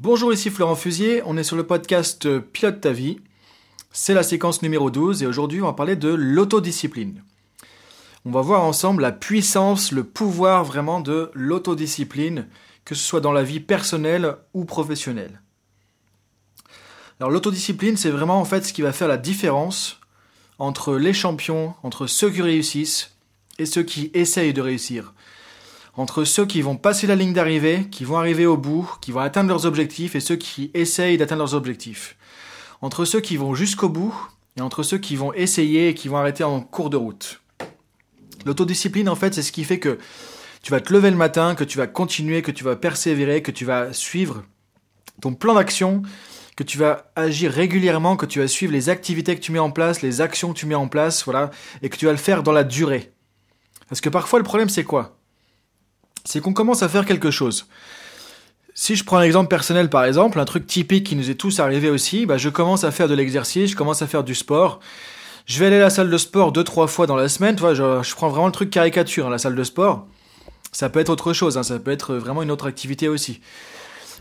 Bonjour, ici Florent Fusier, on est sur le podcast euh, Pilote ta vie. C'est la séquence numéro 12 et aujourd'hui on va parler de l'autodiscipline. On va voir ensemble la puissance, le pouvoir vraiment de l'autodiscipline, que ce soit dans la vie personnelle ou professionnelle. Alors l'autodiscipline, c'est vraiment en fait ce qui va faire la différence entre les champions, entre ceux qui réussissent et ceux qui essayent de réussir entre ceux qui vont passer la ligne d'arrivée, qui vont arriver au bout, qui vont atteindre leurs objectifs, et ceux qui essayent d'atteindre leurs objectifs. Entre ceux qui vont jusqu'au bout, et entre ceux qui vont essayer et qui vont arrêter en cours de route. L'autodiscipline, en fait, c'est ce qui fait que tu vas te lever le matin, que tu vas continuer, que tu vas persévérer, que tu vas suivre ton plan d'action, que tu vas agir régulièrement, que tu vas suivre les activités que tu mets en place, les actions que tu mets en place, voilà, et que tu vas le faire dans la durée. Parce que parfois le problème c'est quoi? C'est qu'on commence à faire quelque chose. Si je prends un exemple personnel par exemple, un truc typique qui nous est tous arrivé aussi, bah je commence à faire de l'exercice, je commence à faire du sport. Je vais aller à la salle de sport deux trois fois dans la semaine, tu je, prends vraiment le truc caricature, hein, la salle de sport. Ça peut être autre chose, hein, ça peut être vraiment une autre activité aussi.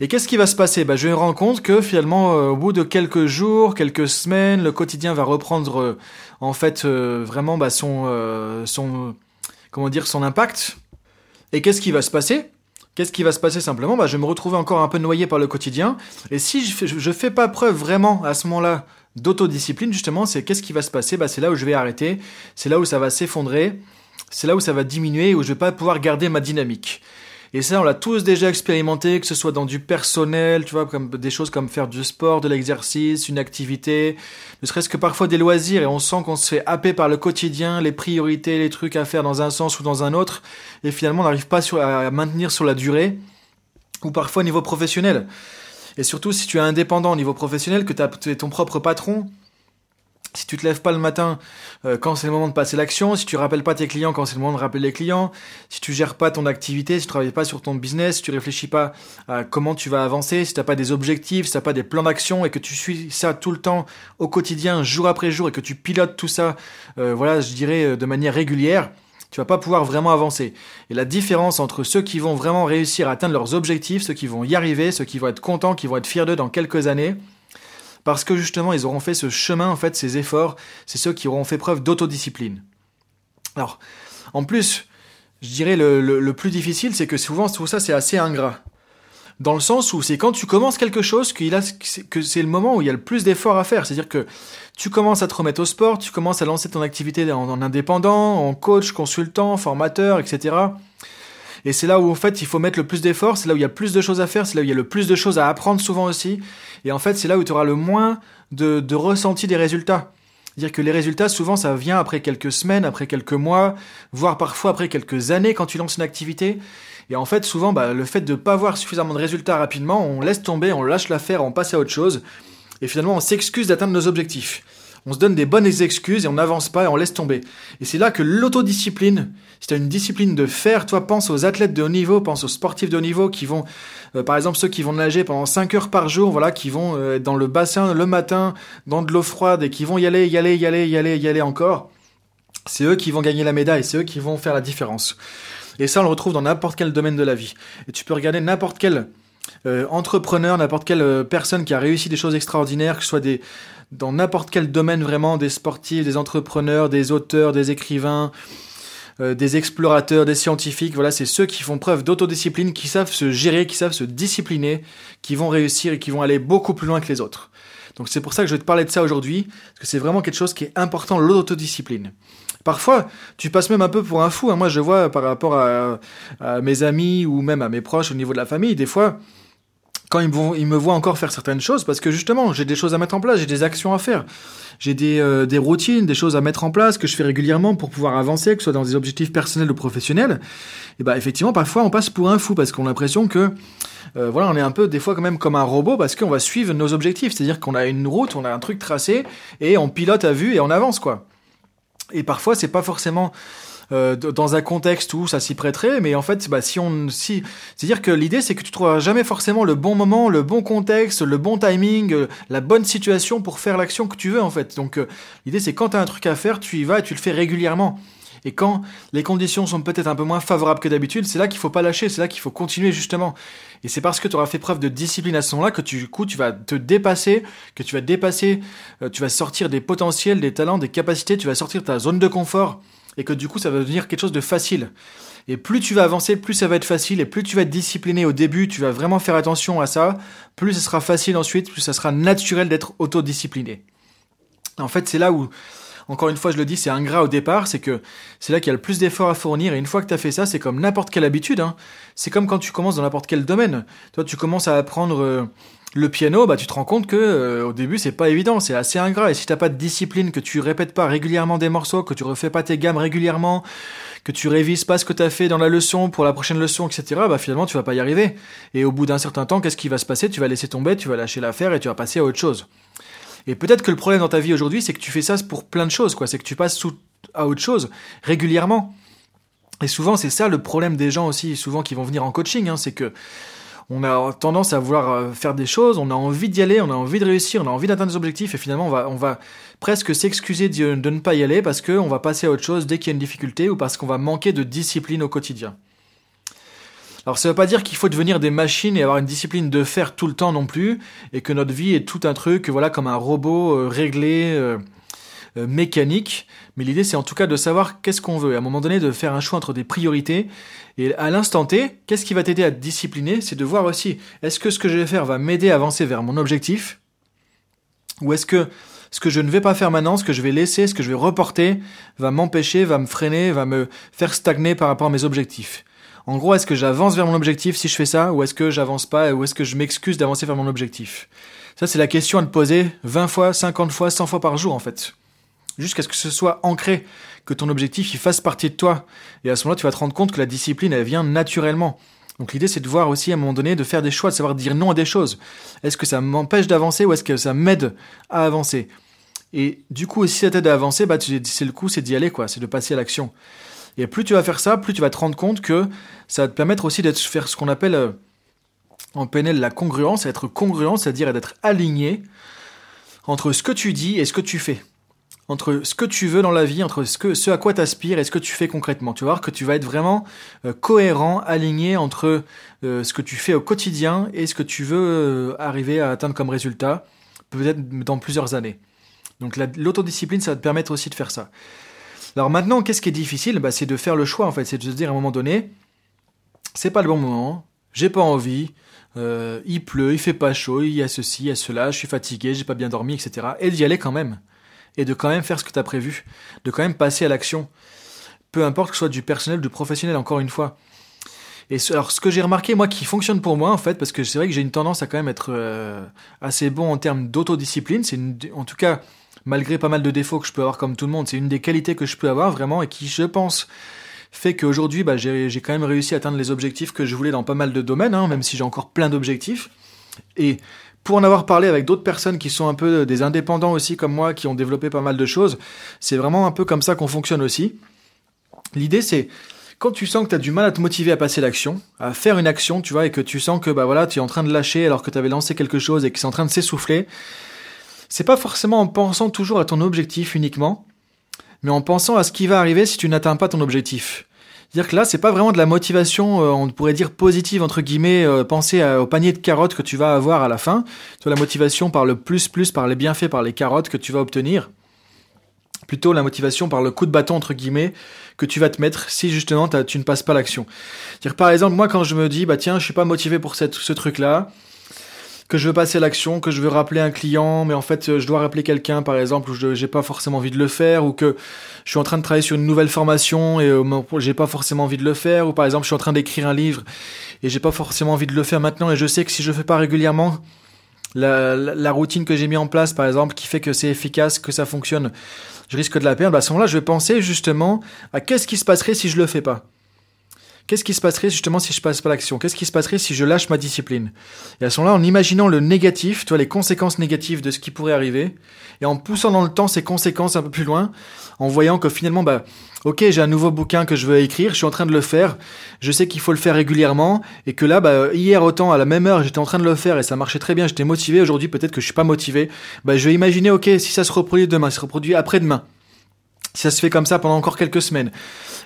Et qu'est-ce qui va se passer? Bah, Je me rends compte que finalement, euh, au bout de quelques jours, quelques semaines, le quotidien va reprendre euh, en fait euh, vraiment bah, son, son, comment dire, son impact. Et qu'est-ce qui va se passer? Qu'est-ce qui va se passer simplement? Bah, Je vais me retrouver encore un peu noyé par le quotidien. Et si je fais, fais pas preuve vraiment à ce moment-là d'autodiscipline, justement, c'est qu'est-ce qui va se passer? Bah, C'est là où je vais arrêter, c'est là où ça va s'effondrer, c'est là où ça va diminuer, où je vais pas pouvoir garder ma dynamique. Et ça, on l'a tous déjà expérimenté, que ce soit dans du personnel, tu vois, comme des choses comme faire du sport, de l'exercice, une activité, ne serait-ce que parfois des loisirs, et on sent qu'on se fait happer par le quotidien, les priorités, les trucs à faire dans un sens ou dans un autre, et finalement on n'arrive pas à maintenir sur la durée, ou parfois au niveau professionnel. Et surtout si tu es indépendant au niveau professionnel, que tu es ton propre patron, si tu te lèves pas le matin euh, quand c'est le moment de passer l'action, si tu rappelles pas tes clients quand c'est le moment de rappeler les clients, si tu gères pas ton activité, si tu travailles pas sur ton business, si tu réfléchis pas à comment tu vas avancer, si tu n'as pas des objectifs, si tu n'as pas des plans d'action et que tu suis ça tout le temps au quotidien, jour après jour et que tu pilotes tout ça, euh, voilà, je dirais euh, de manière régulière, tu vas pas pouvoir vraiment avancer. Et la différence entre ceux qui vont vraiment réussir à atteindre leurs objectifs, ceux qui vont y arriver, ceux qui vont être contents, qui vont être fiers d'eux dans quelques années, parce que justement ils auront fait ce chemin, en fait, ces efforts, c'est ceux qui auront fait preuve d'autodiscipline. Alors, en plus, je dirais le, le, plus difficile, c'est que souvent tout ça c'est assez ingrat. Dans le sens où c'est quand tu commences quelque chose que c'est le moment où il y a le plus d'efforts à faire. C'est-à-dire que tu commences à te remettre au sport, tu commences à lancer ton activité en indépendant, en coach, consultant, formateur, etc. Et c'est là où en fait il faut mettre le plus d'efforts, c'est là où il y a plus de choses à faire, c'est là où il y a le plus de choses à apprendre souvent aussi. Et en fait c'est là où tu auras le moins de, de ressenti des résultats. C'est-à-dire que les résultats, souvent, ça vient après quelques semaines, après quelques mois, voire parfois après quelques années quand tu lances une activité. Et en fait, souvent, bah, le fait de ne pas avoir suffisamment de résultats rapidement, on laisse tomber, on lâche l'affaire, on passe à autre chose. Et finalement, on s'excuse d'atteindre nos objectifs on se donne des bonnes excuses et on n'avance pas et on laisse tomber. Et c'est là que l'autodiscipline, si tu as une discipline de faire, toi pense aux athlètes de haut niveau, pense aux sportifs de haut niveau qui vont, euh, par exemple ceux qui vont nager pendant 5 heures par jour, voilà, qui vont euh, être dans le bassin le matin, dans de l'eau froide et qui vont y aller, y aller, y aller, y aller, y aller encore. C'est eux qui vont gagner la médaille, c'est eux qui vont faire la différence. Et ça, on le retrouve dans n'importe quel domaine de la vie. Et tu peux regarder n'importe quel euh, entrepreneur, n'importe quelle personne qui a réussi des choses extraordinaires, que ce soit des, dans n'importe quel domaine vraiment, des sportifs, des entrepreneurs, des auteurs, des écrivains, euh, des explorateurs, des scientifiques. Voilà, c'est ceux qui font preuve d'autodiscipline, qui savent se gérer, qui savent se discipliner, qui vont réussir et qui vont aller beaucoup plus loin que les autres. Donc c'est pour ça que je vais te parler de ça aujourd'hui, parce que c'est vraiment quelque chose qui est important, l'autodiscipline. Parfois, tu passes même un peu pour un fou. Hein. Moi, je vois par rapport à, à, mes amis ou même à mes proches au niveau de la famille, des fois, quand ils me, ils me voient encore faire certaines choses, parce que justement, j'ai des choses à mettre en place, j'ai des actions à faire, j'ai des, euh, des routines, des choses à mettre en place que je fais régulièrement pour pouvoir avancer, que ce soit dans des objectifs personnels ou professionnels. Et bah effectivement, parfois, on passe pour un fou parce qu'on a l'impression que euh, voilà, on est un peu des fois quand même comme un robot parce qu'on va suivre nos objectifs, c'est-à-dire qu'on a une route, on a un truc tracé et on pilote à vue et on avance quoi. Et parfois, c'est pas forcément euh, dans un contexte où ça s'y prêterait, mais en fait, bah, si on, si, c'est-à-dire que l'idée, c'est que tu trouveras jamais forcément le bon moment, le bon contexte, le bon timing, euh, la bonne situation pour faire l'action que tu veux, en fait. Donc, euh, l'idée, c'est quand tu as un truc à faire, tu y vas et tu le fais régulièrement. Et quand les conditions sont peut-être un peu moins favorables que d'habitude, c'est là qu'il faut pas lâcher, c'est là qu'il faut continuer justement. Et c'est parce que tu auras fait preuve de discipline à ce moment-là que tu, du coup, tu vas te dépasser, que tu vas dépasser, tu vas sortir des potentiels, des talents, des capacités, tu vas sortir de ta zone de confort et que du coup, ça va devenir quelque chose de facile. Et plus tu vas avancer, plus ça va être facile, et plus tu vas être discipliné au début, tu vas vraiment faire attention à ça, plus ce sera facile ensuite, plus ça sera naturel d'être autodiscipliné. En fait, c'est là où, encore une fois, je le dis, c'est ingrat au départ, c'est que c'est là qu'il y a le plus d'efforts à fournir, et une fois que tu as fait ça, c'est comme n'importe quelle habitude, hein. c'est comme quand tu commences dans n'importe quel domaine. Toi, tu commences à apprendre... Euh, le piano, bah tu te rends compte que euh, au début c'est pas évident, c'est assez ingrat. Et si t'as pas de discipline, que tu répètes pas régulièrement des morceaux, que tu refais pas tes gammes régulièrement, que tu révises pas ce que tu as fait dans la leçon pour la prochaine leçon, etc., bah finalement tu vas pas y arriver. Et au bout d'un certain temps, qu'est-ce qui va se passer? Tu vas laisser tomber, tu vas lâcher l'affaire et tu vas passer à autre chose. Et peut-être que le problème dans ta vie aujourd'hui, c'est que tu fais ça pour plein de choses, quoi. C'est que tu passes à autre chose régulièrement. Et souvent, c'est ça le problème des gens aussi, souvent qui vont venir en coaching, hein, c'est que on a tendance à vouloir euh, faire des choses, on a envie d'y aller, on a envie de réussir, on a envie d'atteindre des objectifs, et finalement on va, presque s'excuser de, ne pas y aller parce qu'on va passer à autre chose dès qu'il y a une difficulté ou parce qu'on va manquer de discipline au quotidien. Alors ça veut pas dire qu'il faut devenir des machines et avoir une discipline de faire tout le temps non plus, et que notre vie est tout un truc, voilà, comme un robot euh, réglé, euh, mécanique. Mais l'idée c'est en tout cas de savoir qu'est-ce qu'on veut, et à un moment donné de faire un choix entre des priorités. Et à l'instant T, qu'est-ce qui va t'aider à te discipliner C'est de voir aussi, est-ce que ce que je vais faire va m'aider à avancer vers mon objectif? Ou est-ce que ce que je ne vais pas faire maintenant, ce que je vais laisser, ce que je vais reporter, va m'empêcher, va me freiner, va me faire stagner par rapport à mes objectifs? En gros, est-ce que j'avance vers mon objectif si je fais ça Ou est-ce que j'avance pas Ou est-ce que je m'excuse d'avancer vers mon objectif? Ça, c'est la question à te poser 20 fois, 50 fois, 100 fois par jour en fait jusqu'à ce que ce soit ancré, que ton objectif il fasse partie de toi. Et à ce moment-là, tu vas te rendre compte que la discipline, elle vient naturellement. Donc l'idée, c'est de voir aussi à un moment donné, de faire des choix, de savoir dire non à des choses. Est-ce que ça m'empêche d'avancer ou est-ce que ça m'aide à avancer? Et du coup, si ça t'aide à avancer, bah, c'est le coup, c'est d'y aller, quoi. C'est de passer à l'action. Et plus tu vas faire ça, plus tu vas te rendre compte que ça va te permettre aussi d'être faire ce qu'on appelle euh, en PNL la congruence, être congruent, c'est-à-dire d'être aligné entre ce que tu dis et ce que tu fais entre ce que tu veux dans la vie, entre ce, à quoi tu aspires et ce que tu fais concrètement. Tu vas voir que tu vas être vraiment euh, cohérent, aligné entre euh, ce que tu fais au quotidien et ce que tu veux euh, arriver à atteindre comme résultat, peut-être dans plusieurs années. Donc l'autodiscipline, ça va te permettre aussi de faire ça. Alors maintenant, qu'est-ce qui est difficile? Bah, C'est de faire le choix, en fait. C'est de se dire à un moment donné, c'est pas le bon moment, j'ai pas envie, il pleut, il fait pas chaud, il y a ceci, il y a cela, je suis fatigué, j'ai pas bien dormi, etc. Et d'y aller quand même et de quand même faire ce que tu as prévu, de quand même passer à l'action. Peu importe que ce soit du personnel ou du professionnel, encore une fois. Et alors, ce que j'ai remarqué, moi, qui fonctionne pour moi, en fait, parce que c'est vrai que j'ai une tendance à quand même être euh, assez bon en termes d'autodiscipline, c'est en tout cas, malgré pas mal de défauts que je peux avoir comme tout le monde, c'est une des qualités que je peux avoir vraiment et qui, je pense, fait qu'aujourd'hui, bah, j'ai quand même réussi à atteindre les objectifs que je voulais dans pas mal de domaines, hein, même si j'ai encore plein d'objectifs. Et pour en avoir parlé avec d'autres personnes qui sont un peu des indépendants aussi comme moi, qui ont développé pas mal de choses, c'est vraiment un peu comme ça qu'on fonctionne aussi. L'idée c'est quand tu sens que tu as du mal à te motiver à passer l'action, à faire une action, tu vois, et que tu sens que bah voilà, tu es en train de lâcher alors que tu avais lancé quelque chose et que c'est en train de s'essouffler, c'est pas forcément en pensant toujours à ton objectif uniquement, mais en pensant à ce qui va arriver si tu n'atteins pas ton objectif. C'est-à-dire que là, c'est pas vraiment de la motivation, euh, on pourrait dire positive entre guillemets, euh, penser au panier de carottes que tu vas avoir à la fin. Soit la motivation par le plus plus, par les bienfaits, par les carottes que tu vas obtenir. Plutôt la motivation par le coup de bâton entre guillemets que tu vas te mettre si justement tu ne passes pas l'action. Dire par exemple moi quand je me dis bah tiens je suis pas motivé pour ce truc là, que je veux passer à l'action, que je veux rappeler un client, mais en fait euh, je dois rappeler quelqu'un par exemple où je j'ai pas forcément envie de le faire, ou que je suis en train de travailler sur une nouvelle formation et euh, j'ai pas forcément envie de le faire, ou par exemple je suis en train d'écrire un livre et j'ai pas forcément envie de le faire maintenant et je sais que si je le fais pas régulièrement, la, routine que j'ai mis en place par exemple qui fait que c'est efficace, que ça fonctionne, je risque de la perdre, bah, à ce moment-là je vais penser justement à qu'est-ce qui se passerait si je le fais pas. Qu'est-ce qui se passerait justement si je passe pas l'action? Qu'est-ce qui se passerait si je lâche ma discipline? Et à ce moment-là, en imaginant le négatif, tu vois, les conséquences négatives de ce qui pourrait arriver, et en poussant dans le temps ces conséquences un peu plus loin, en voyant que finalement, bah, ok, j'ai un nouveau bouquin que je veux écrire, je suis en train de le faire, je sais qu'il faut le faire régulièrement, et que là, bah, hier autant à la même heure, j'étais en train de le faire et ça marchait très bien, j'étais motivé. Aujourd'hui, peut-être que je suis pas motivé. Bah, je vais imaginer, ok, si ça se reproduit demain, ça se reproduit après-demain. Si ça se fait comme ça pendant encore quelques semaines.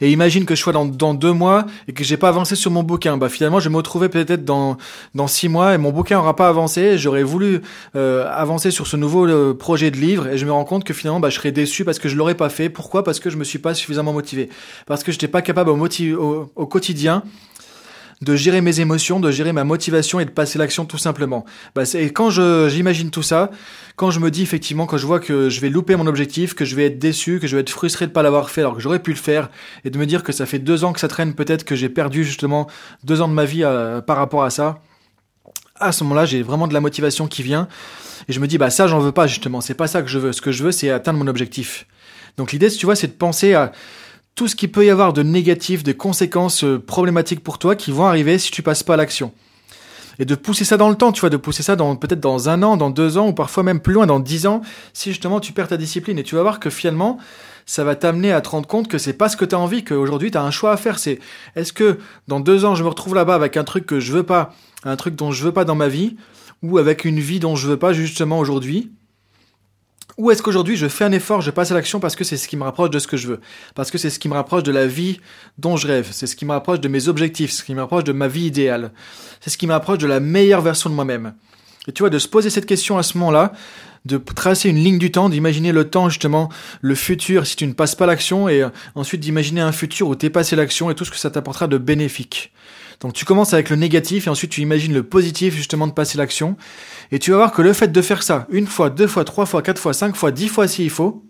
Et imagine que je sois dans, dans deux mois et que j'ai pas avancé sur mon bouquin. Bah finalement, je vais me retrouver peut-être dans dans six mois et mon bouquin aura pas avancé. J'aurais voulu euh, avancer sur ce nouveau euh, projet de livre et je me rends compte que finalement, bah, je serais déçu parce que je l'aurais pas fait. Pourquoi? Parce que je me suis pas suffisamment motivé. Parce que j'étais pas capable au quotidien de gérer mes émotions, de gérer ma motivation et de passer l'action tout simplement. Bah, et quand j'imagine tout ça, quand je me dis effectivement, quand je vois que je vais louper mon objectif, que je vais être déçu, que je vais être frustré de pas l'avoir fait alors que j'aurais pu le faire, et de me dire que ça fait deux ans que ça traîne, peut-être que j'ai perdu justement deux ans de ma vie euh, par rapport à ça. À ce moment-là, j'ai vraiment de la motivation qui vient, et je me dis bah ça j'en veux pas justement, c'est pas ça que je veux. Ce que je veux, c'est atteindre mon objectif. Donc l'idée, tu vois, c'est de penser à tout ce qui peut y avoir de négatif, de conséquences euh, problématiques pour toi qui vont arriver si tu passes pas à l'action. Et de pousser ça dans le temps, tu vois, de pousser ça dans peut-être dans un an, dans deux ans, ou parfois même plus loin, dans dix ans, si justement tu perds ta discipline. Et tu vas voir que finalement, ça va t'amener à te rendre compte que c'est pas ce que tu as envie, qu'aujourd'hui tu as un choix à faire. C'est est-ce que dans deux ans je me retrouve là-bas avec un truc que je veux pas, un truc dont je veux pas dans ma vie, ou avec une vie dont je veux pas justement aujourd'hui, ou est-ce qu'aujourd'hui je fais un effort, je passe à l'action parce que c'est ce qui me rapproche de ce que je veux, parce que c'est ce qui me rapproche de la vie dont je rêve, c'est ce qui me rapproche de mes objectifs, ce qui me rapproche de ma vie idéale, c'est ce qui me rapproche de la meilleure version de moi-même. Et tu vois, de se poser cette question à ce moment-là, de tracer une ligne du temps, d'imaginer le temps justement, le futur si tu ne passes pas l'action, et ensuite d'imaginer un futur où tu passé l'action et tout ce que ça t'apportera de bénéfique. Donc tu commences avec le négatif et ensuite tu imagines le positif justement de passer l'action. Et tu vas voir que le fait de faire ça une fois, deux fois, trois fois, quatre fois, cinq fois, dix fois s'il faut,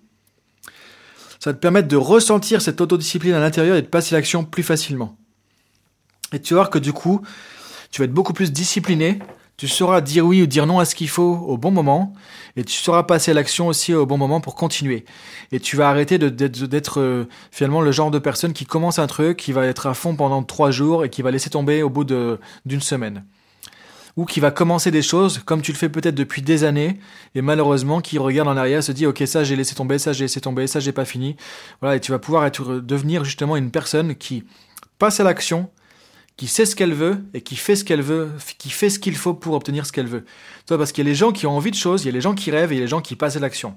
ça va te permettre de ressentir cette autodiscipline à l'intérieur et de passer l'action plus facilement. Et tu vas voir que du coup, tu vas être beaucoup plus discipliné, tu sauras dire oui ou dire non à ce qu'il faut au bon moment, et tu sauras passer à l'action aussi au bon moment pour continuer. Et tu vas arrêter d'être euh, finalement le genre de personne qui commence un truc, qui va être à fond pendant trois jours et qui va laisser tomber au bout d'une semaine. Ou qui va commencer des choses, comme tu le fais peut-être depuis des années, et malheureusement qui regarde en arrière se dit ok ça j'ai laissé tomber, ça j'ai laissé tomber, ça j'ai pas fini. Voilà, et tu vas pouvoir être, devenir justement une personne qui passe à l'action, qui sait ce qu'elle veut et qui fait ce qu'elle veut, qui fait ce qu'il faut pour obtenir ce qu'elle veut. Toi, parce qu'il y a les gens qui ont envie de choses, il y a les gens qui rêvent et il y a les gens qui passent à l'action.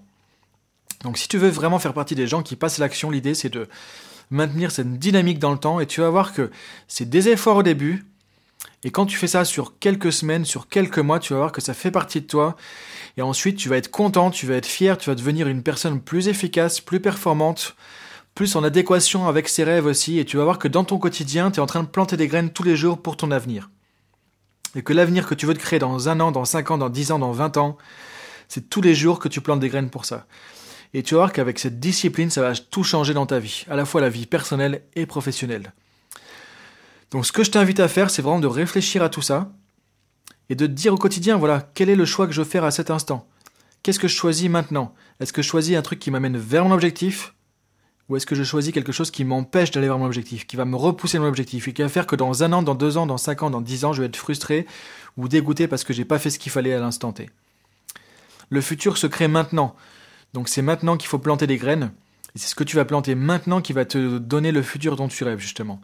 Donc si tu veux vraiment faire partie des gens qui passent à l'action, l'idée c'est de maintenir cette dynamique dans le temps et tu vas voir que c'est des efforts au début et quand tu fais ça sur quelques semaines, sur quelques mois, tu vas voir que ça fait partie de toi et ensuite tu vas être content, tu vas être fier, tu vas devenir une personne plus efficace, plus performante, plus en adéquation avec ses rêves aussi, et tu vas voir que dans ton quotidien, tu es en train de planter des graines tous les jours pour ton avenir. Et que l'avenir que tu veux te créer dans un an, dans cinq ans, dans dix ans, dans vingt ans, c'est tous les jours que tu plantes des graines pour ça. Et tu vas voir qu'avec cette discipline, ça va tout changer dans ta vie, à la fois la vie personnelle et professionnelle. Donc ce que je t'invite à faire, c'est vraiment de réfléchir à tout ça, et de te dire au quotidien, voilà, quel est le choix que je veux faire à cet instant? Qu'est-ce que je choisis maintenant? Est-ce que je choisis un truc qui m'amène vers mon objectif? Ou est-ce que je choisis quelque chose qui m'empêche d'aller vers mon objectif, qui va me repousser mon objectif, et qui va faire que dans un an, dans deux ans, dans cinq ans, dans dix ans, je vais être frustré ou dégoûté parce que j'ai pas fait ce qu'il fallait à l'instant T. Le futur se crée maintenant. Donc c'est maintenant qu'il faut planter des graines. Et c'est ce que tu vas planter maintenant qui va te donner le futur dont tu rêves, justement.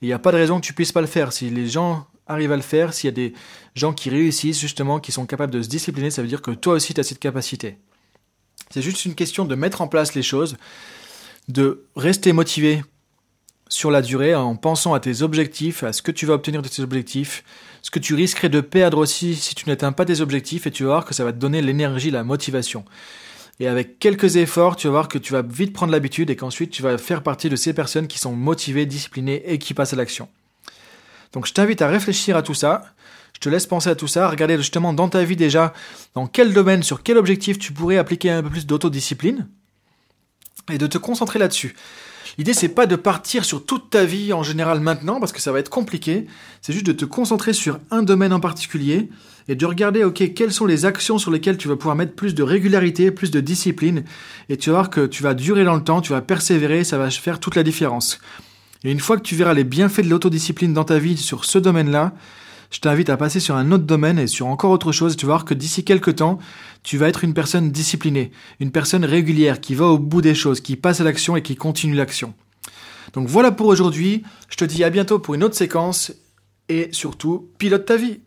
Et il n'y a pas de raison que tu puisses pas le faire. Si les gens arrivent à le faire, s'il y a des gens qui réussissent, justement, qui sont capables de se discipliner, ça veut dire que toi aussi tu as cette capacité. C'est juste une question de mettre en place les choses de rester motivé sur la durée en pensant à tes objectifs, à ce que tu vas obtenir de tes objectifs, ce que tu risquerais de perdre aussi si tu n'atteins pas tes objectifs et tu vas voir que ça va te donner l'énergie, la motivation. Et avec quelques efforts, tu vas voir que tu vas vite prendre l'habitude et qu'ensuite tu vas faire partie de ces personnes qui sont motivées, disciplinées et qui passent à l'action. Donc je t'invite à réfléchir à tout ça. Je te laisse penser à tout ça, regarder justement dans ta vie déjà dans quel domaine, sur quel objectif tu pourrais appliquer un peu plus d'autodiscipline et de te concentrer là-dessus. L'idée c'est pas de partir sur toute ta vie en général maintenant parce que ça va être compliqué, c'est juste de te concentrer sur un domaine en particulier et de regarder OK, quelles sont les actions sur lesquelles tu vas pouvoir mettre plus de régularité, plus de discipline et tu vas voir que tu vas durer dans le temps, tu vas persévérer, ça va faire toute la différence. Et une fois que tu verras les bienfaits de l'autodiscipline dans ta vie sur ce domaine-là, je t'invite à passer sur un autre domaine et sur encore autre chose. Tu vas voir que d'ici quelques temps, tu vas être une personne disciplinée, une personne régulière qui va au bout des choses, qui passe à l'action et qui continue l'action. Donc voilà pour aujourd'hui. Je te dis à bientôt pour une autre séquence et surtout, pilote ta vie.